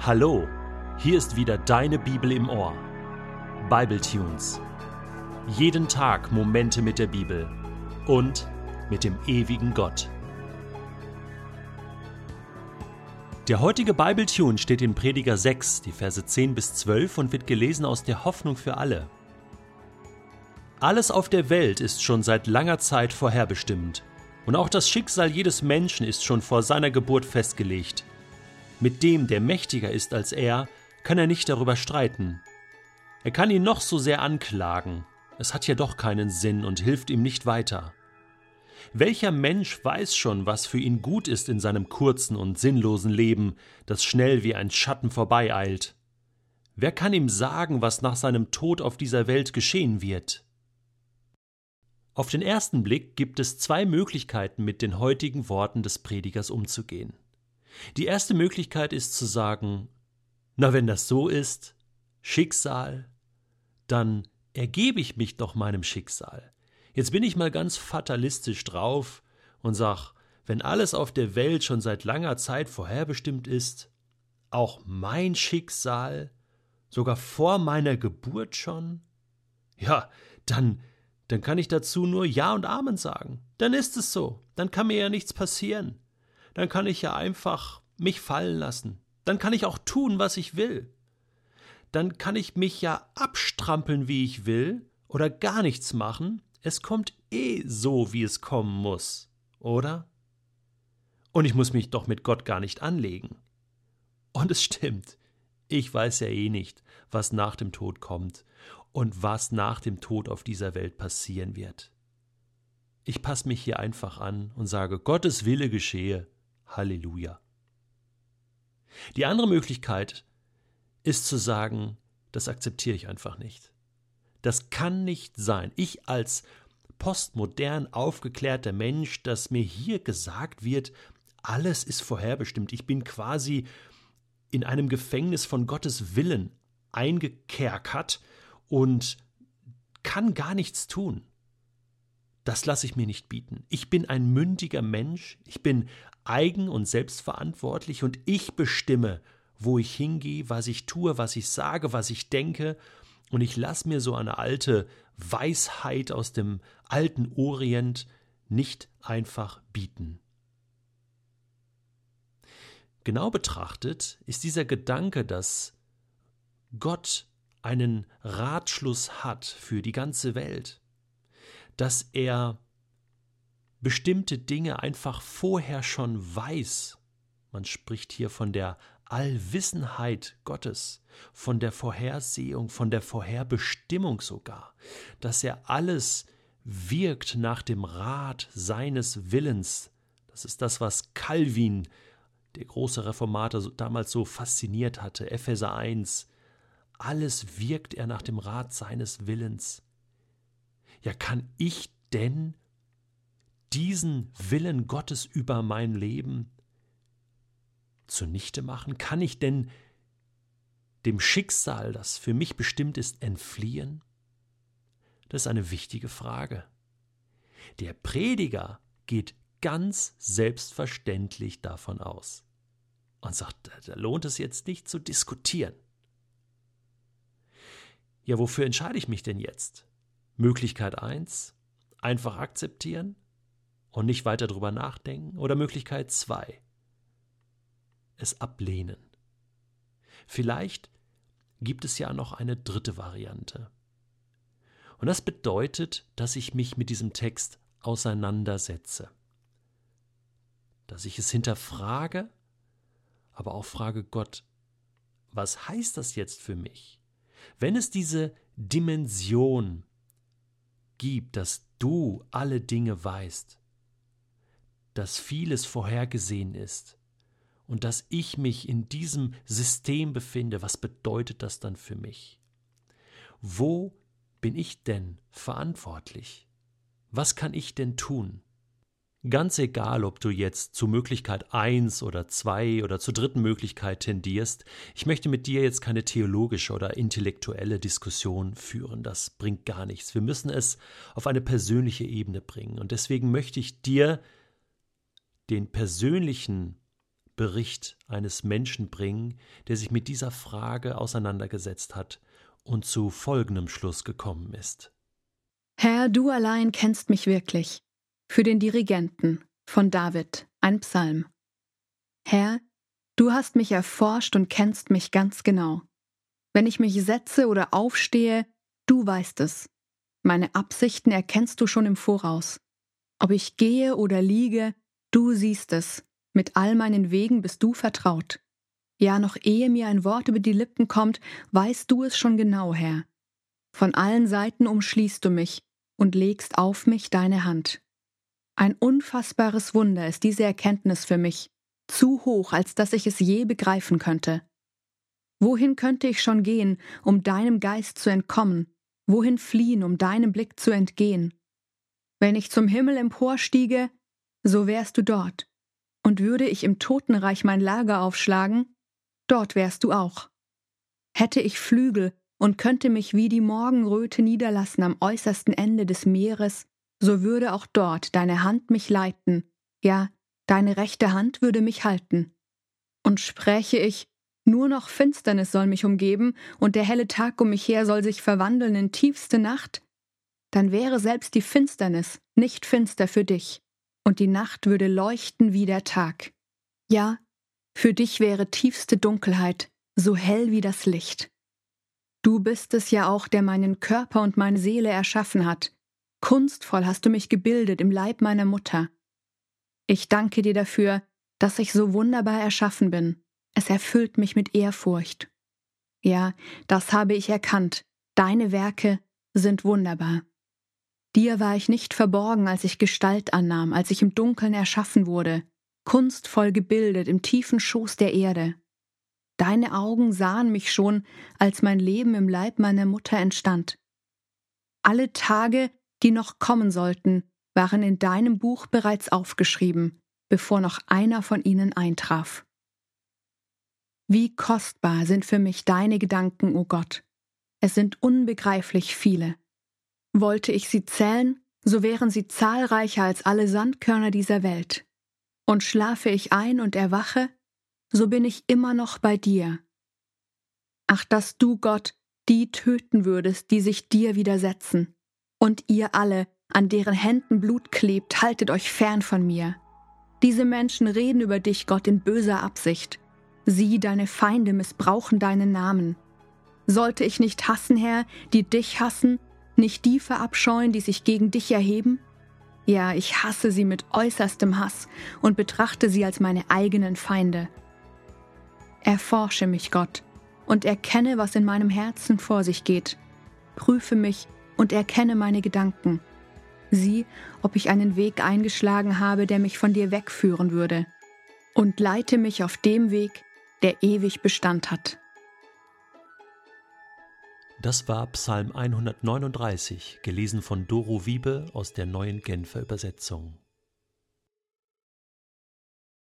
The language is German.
Hallo, hier ist wieder deine Bibel im Ohr. Bible Tunes. Jeden Tag Momente mit der Bibel und mit dem ewigen Gott. Der heutige Bible Tune steht in Prediger 6, die Verse 10 bis 12 und wird gelesen aus der Hoffnung für alle. Alles auf der Welt ist schon seit langer Zeit vorherbestimmt, und auch das Schicksal jedes Menschen ist schon vor seiner Geburt festgelegt. Mit dem, der mächtiger ist als er, kann er nicht darüber streiten. Er kann ihn noch so sehr anklagen, es hat ja doch keinen Sinn und hilft ihm nicht weiter. Welcher Mensch weiß schon, was für ihn gut ist in seinem kurzen und sinnlosen Leben, das schnell wie ein Schatten vorbeieilt? Wer kann ihm sagen, was nach seinem Tod auf dieser Welt geschehen wird? Auf den ersten Blick gibt es zwei Möglichkeiten, mit den heutigen Worten des Predigers umzugehen. Die erste Möglichkeit ist zu sagen, na wenn das so ist, Schicksal, dann ergebe ich mich doch meinem Schicksal. Jetzt bin ich mal ganz fatalistisch drauf und sag, wenn alles auf der Welt schon seit langer Zeit vorherbestimmt ist, auch mein Schicksal, sogar vor meiner Geburt schon, ja, dann, dann kann ich dazu nur Ja und Amen sagen. Dann ist es so, dann kann mir ja nichts passieren dann kann ich ja einfach mich fallen lassen. Dann kann ich auch tun, was ich will. Dann kann ich mich ja abstrampeln, wie ich will, oder gar nichts machen. Es kommt eh so, wie es kommen muss, oder? Und ich muss mich doch mit Gott gar nicht anlegen. Und es stimmt, ich weiß ja eh nicht, was nach dem Tod kommt und was nach dem Tod auf dieser Welt passieren wird. Ich passe mich hier einfach an und sage, Gottes Wille geschehe. Halleluja. Die andere Möglichkeit ist zu sagen, das akzeptiere ich einfach nicht. Das kann nicht sein. Ich als postmodern aufgeklärter Mensch, dass mir hier gesagt wird, alles ist vorherbestimmt. Ich bin quasi in einem Gefängnis von Gottes Willen eingekerkert und kann gar nichts tun. Das lasse ich mir nicht bieten. Ich bin ein mündiger Mensch, ich bin eigen und selbstverantwortlich und ich bestimme, wo ich hingehe, was ich tue, was ich sage, was ich denke, und ich lasse mir so eine alte Weisheit aus dem alten Orient nicht einfach bieten. Genau betrachtet ist dieser Gedanke, dass Gott einen Ratschluss hat für die ganze Welt, dass er bestimmte Dinge einfach vorher schon weiß. Man spricht hier von der Allwissenheit Gottes, von der Vorhersehung, von der Vorherbestimmung sogar, dass er alles wirkt nach dem Rat seines Willens. Das ist das, was Calvin, der große Reformator, damals so fasziniert hatte. Epheser 1. Alles wirkt er nach dem Rat seines Willens. Ja, kann ich denn diesen Willen Gottes über mein Leben zunichte machen? Kann ich denn dem Schicksal, das für mich bestimmt ist, entfliehen? Das ist eine wichtige Frage. Der Prediger geht ganz selbstverständlich davon aus und sagt, da lohnt es jetzt nicht zu diskutieren. Ja, wofür entscheide ich mich denn jetzt? Möglichkeit 1, einfach akzeptieren und nicht weiter drüber nachdenken. Oder Möglichkeit 2, es ablehnen. Vielleicht gibt es ja noch eine dritte Variante. Und das bedeutet, dass ich mich mit diesem Text auseinandersetze. Dass ich es hinterfrage, aber auch frage Gott, was heißt das jetzt für mich? Wenn es diese Dimension gibt, dass du alle Dinge weißt, dass vieles vorhergesehen ist und dass ich mich in diesem System befinde, was bedeutet das dann für mich? Wo bin ich denn verantwortlich? Was kann ich denn tun? Ganz egal, ob du jetzt zu Möglichkeit 1 oder 2 oder zur dritten Möglichkeit tendierst, ich möchte mit dir jetzt keine theologische oder intellektuelle Diskussion führen, das bringt gar nichts. Wir müssen es auf eine persönliche Ebene bringen und deswegen möchte ich dir den persönlichen Bericht eines Menschen bringen, der sich mit dieser Frage auseinandergesetzt hat und zu folgendem Schluss gekommen ist. Herr, du allein kennst mich wirklich. Für den Dirigenten von David, ein Psalm. Herr, du hast mich erforscht und kennst mich ganz genau. Wenn ich mich setze oder aufstehe, du weißt es. Meine Absichten erkennst du schon im Voraus. Ob ich gehe oder liege, du siehst es. Mit all meinen Wegen bist du vertraut. Ja, noch ehe mir ein Wort über die Lippen kommt, weißt du es schon genau, Herr. Von allen Seiten umschließt du mich und legst auf mich deine Hand. Ein unfassbares Wunder ist diese Erkenntnis für mich, zu hoch, als dass ich es je begreifen könnte. Wohin könnte ich schon gehen, um deinem Geist zu entkommen? Wohin fliehen, um deinem Blick zu entgehen? Wenn ich zum Himmel emporstiege, so wärst du dort. Und würde ich im Totenreich mein Lager aufschlagen, dort wärst du auch. Hätte ich Flügel und könnte mich wie die Morgenröte niederlassen am äußersten Ende des Meeres, so würde auch dort deine Hand mich leiten, ja, deine rechte Hand würde mich halten. Und spräche ich, nur noch Finsternis soll mich umgeben und der helle Tag um mich her soll sich verwandeln in tiefste Nacht, dann wäre selbst die Finsternis nicht finster für dich, und die Nacht würde leuchten wie der Tag. Ja, für dich wäre tiefste Dunkelheit so hell wie das Licht. Du bist es ja auch, der meinen Körper und meine Seele erschaffen hat. Kunstvoll hast du mich gebildet im Leib meiner Mutter. Ich danke dir dafür, dass ich so wunderbar erschaffen bin. Es erfüllt mich mit Ehrfurcht. Ja, das habe ich erkannt. Deine Werke sind wunderbar. Dir war ich nicht verborgen, als ich Gestalt annahm, als ich im Dunkeln erschaffen wurde, kunstvoll gebildet im tiefen Schoß der Erde. Deine Augen sahen mich schon, als mein Leben im Leib meiner Mutter entstand. Alle Tage, die noch kommen sollten, waren in deinem Buch bereits aufgeschrieben, bevor noch einer von ihnen eintraf. Wie kostbar sind für mich deine Gedanken, o oh Gott. Es sind unbegreiflich viele. Wollte ich sie zählen, so wären sie zahlreicher als alle Sandkörner dieser Welt. Und schlafe ich ein und erwache, so bin ich immer noch bei dir. Ach, dass du, Gott, die töten würdest, die sich dir widersetzen. Und ihr alle, an deren Händen Blut klebt, haltet euch fern von mir. Diese Menschen reden über dich, Gott, in böser Absicht. Sie, deine Feinde, missbrauchen deinen Namen. Sollte ich nicht hassen, Herr, die dich hassen, nicht die verabscheuen, die sich gegen dich erheben? Ja, ich hasse sie mit äußerstem Hass und betrachte sie als meine eigenen Feinde. Erforsche mich, Gott, und erkenne, was in meinem Herzen vor sich geht. Prüfe mich und erkenne meine Gedanken. Sieh, ob ich einen Weg eingeschlagen habe, der mich von dir wegführen würde. Und leite mich auf dem Weg, der ewig Bestand hat. Das war Psalm 139, gelesen von Doro Wiebe aus der neuen Genfer Übersetzung.